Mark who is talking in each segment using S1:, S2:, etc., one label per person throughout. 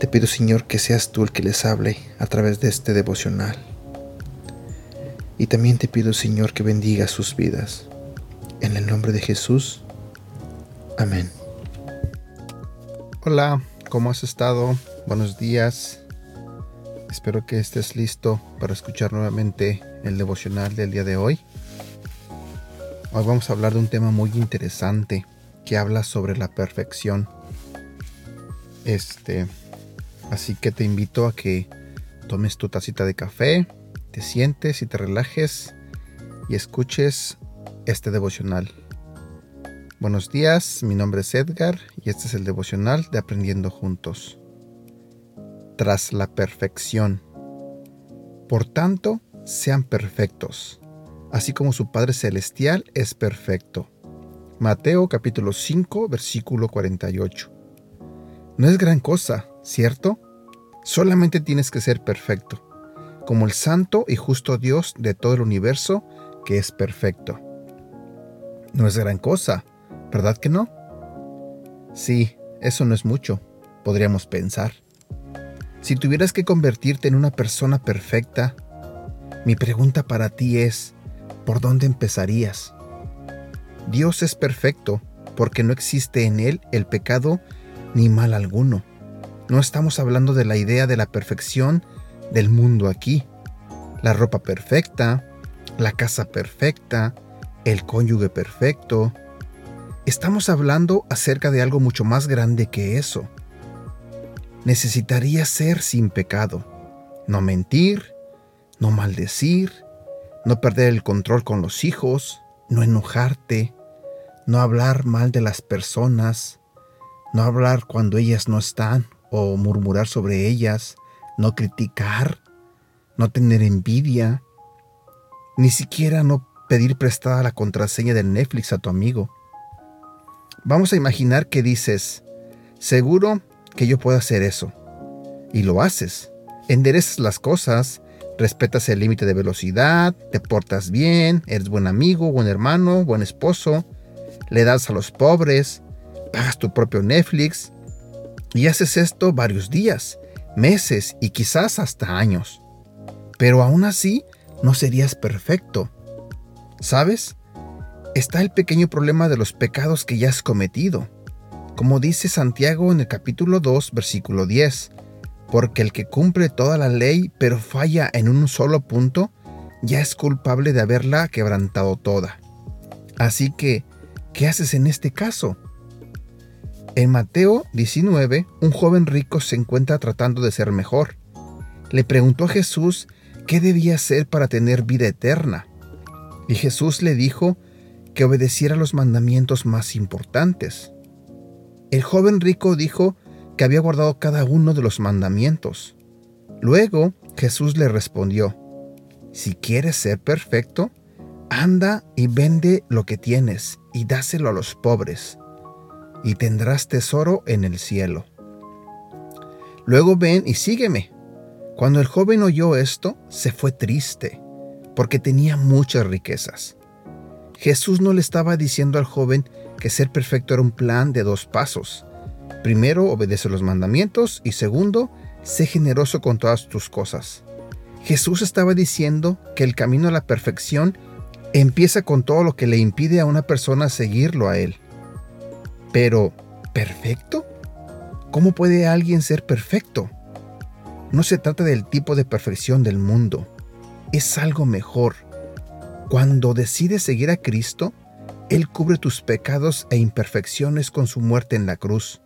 S1: Te pido, Señor, que seas tú el que les hable a través de este devocional. Y también te pido, Señor, que bendiga sus vidas. En el nombre de Jesús. Amén.
S2: Hola, ¿cómo has estado? Buenos días. Espero que estés listo para escuchar nuevamente el devocional del día de hoy. Hoy vamos a hablar de un tema muy interesante que habla sobre la perfección. Este, así que te invito a que tomes tu tacita de café, te sientes y te relajes y escuches este devocional. Buenos días, mi nombre es Edgar y este es el devocional de Aprendiendo Juntos. Tras la perfección. Por tanto, sean perfectos así como su Padre Celestial es perfecto. Mateo capítulo 5 versículo 48. No es gran cosa, ¿cierto? Solamente tienes que ser perfecto, como el santo y justo Dios de todo el universo que es perfecto. No es gran cosa, ¿verdad que no? Sí, eso no es mucho, podríamos pensar. Si tuvieras que convertirte en una persona perfecta, mi pregunta para ti es, ¿por dónde empezarías? Dios es perfecto porque no existe en Él el pecado ni mal alguno. No estamos hablando de la idea de la perfección del mundo aquí. La ropa perfecta, la casa perfecta, el cónyuge perfecto. Estamos hablando acerca de algo mucho más grande que eso. Necesitaría ser sin pecado, no mentir, no maldecir, no perder el control con los hijos, no enojarte, no hablar mal de las personas, no hablar cuando ellas no están o murmurar sobre ellas, no criticar, no tener envidia, ni siquiera no pedir prestada la contraseña del Netflix a tu amigo. Vamos a imaginar que dices, seguro que yo puedo hacer eso. Y lo haces. Enderezas las cosas, respetas el límite de velocidad, te portas bien, eres buen amigo, buen hermano, buen esposo, le das a los pobres, pagas tu propio Netflix y haces esto varios días, meses y quizás hasta años. Pero aún así no serías perfecto. ¿Sabes? Está el pequeño problema de los pecados que ya has cometido. Como dice Santiago en el capítulo 2, versículo 10, porque el que cumple toda la ley pero falla en un solo punto, ya es culpable de haberla quebrantado toda. Así que, ¿qué haces en este caso? En Mateo 19, un joven rico se encuentra tratando de ser mejor. Le preguntó a Jesús qué debía hacer para tener vida eterna. Y Jesús le dijo que obedeciera los mandamientos más importantes. El joven rico dijo que había guardado cada uno de los mandamientos. Luego Jesús le respondió, Si quieres ser perfecto, anda y vende lo que tienes y dáselo a los pobres, y tendrás tesoro en el cielo. Luego ven y sígueme. Cuando el joven oyó esto, se fue triste, porque tenía muchas riquezas. Jesús no le estaba diciendo al joven que ser perfecto era un plan de dos pasos, Primero, obedece los mandamientos y segundo, sé generoso con todas tus cosas. Jesús estaba diciendo que el camino a la perfección empieza con todo lo que le impide a una persona seguirlo a Él. Pero, ¿perfecto? ¿Cómo puede alguien ser perfecto? No se trata del tipo de perfección del mundo, es algo mejor. Cuando decides seguir a Cristo, Él cubre tus pecados e imperfecciones con su muerte en la cruz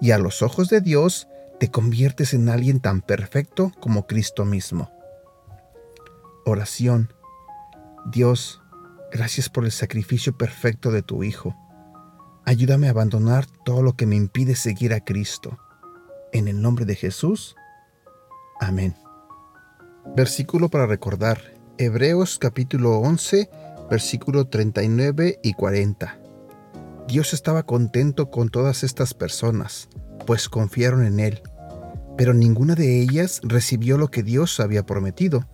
S2: y a los ojos de Dios te conviertes en alguien tan perfecto como Cristo mismo. Oración. Dios, gracias por el sacrificio perfecto de tu Hijo. Ayúdame a abandonar todo lo que me impide seguir a Cristo. En el nombre de Jesús. Amén. Versículo para recordar. Hebreos capítulo 11, versículo 39 y 40. Dios estaba contento con todas estas personas, pues confiaron en Él, pero ninguna de ellas recibió lo que Dios había prometido,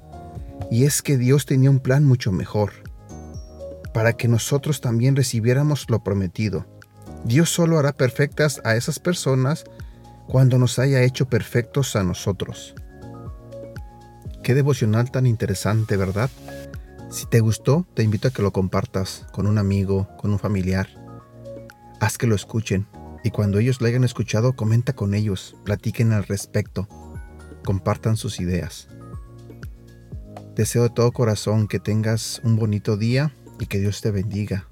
S2: y es que Dios tenía un plan mucho mejor, para que nosotros también recibiéramos lo prometido. Dios solo hará perfectas a esas personas cuando nos haya hecho perfectos a nosotros. Qué devocional tan interesante, ¿verdad? Si te gustó, te invito a que lo compartas con un amigo, con un familiar. Haz que lo escuchen y cuando ellos lo hayan escuchado, comenta con ellos, platiquen al respecto, compartan sus ideas. Deseo de todo corazón que tengas un bonito día y que Dios te bendiga.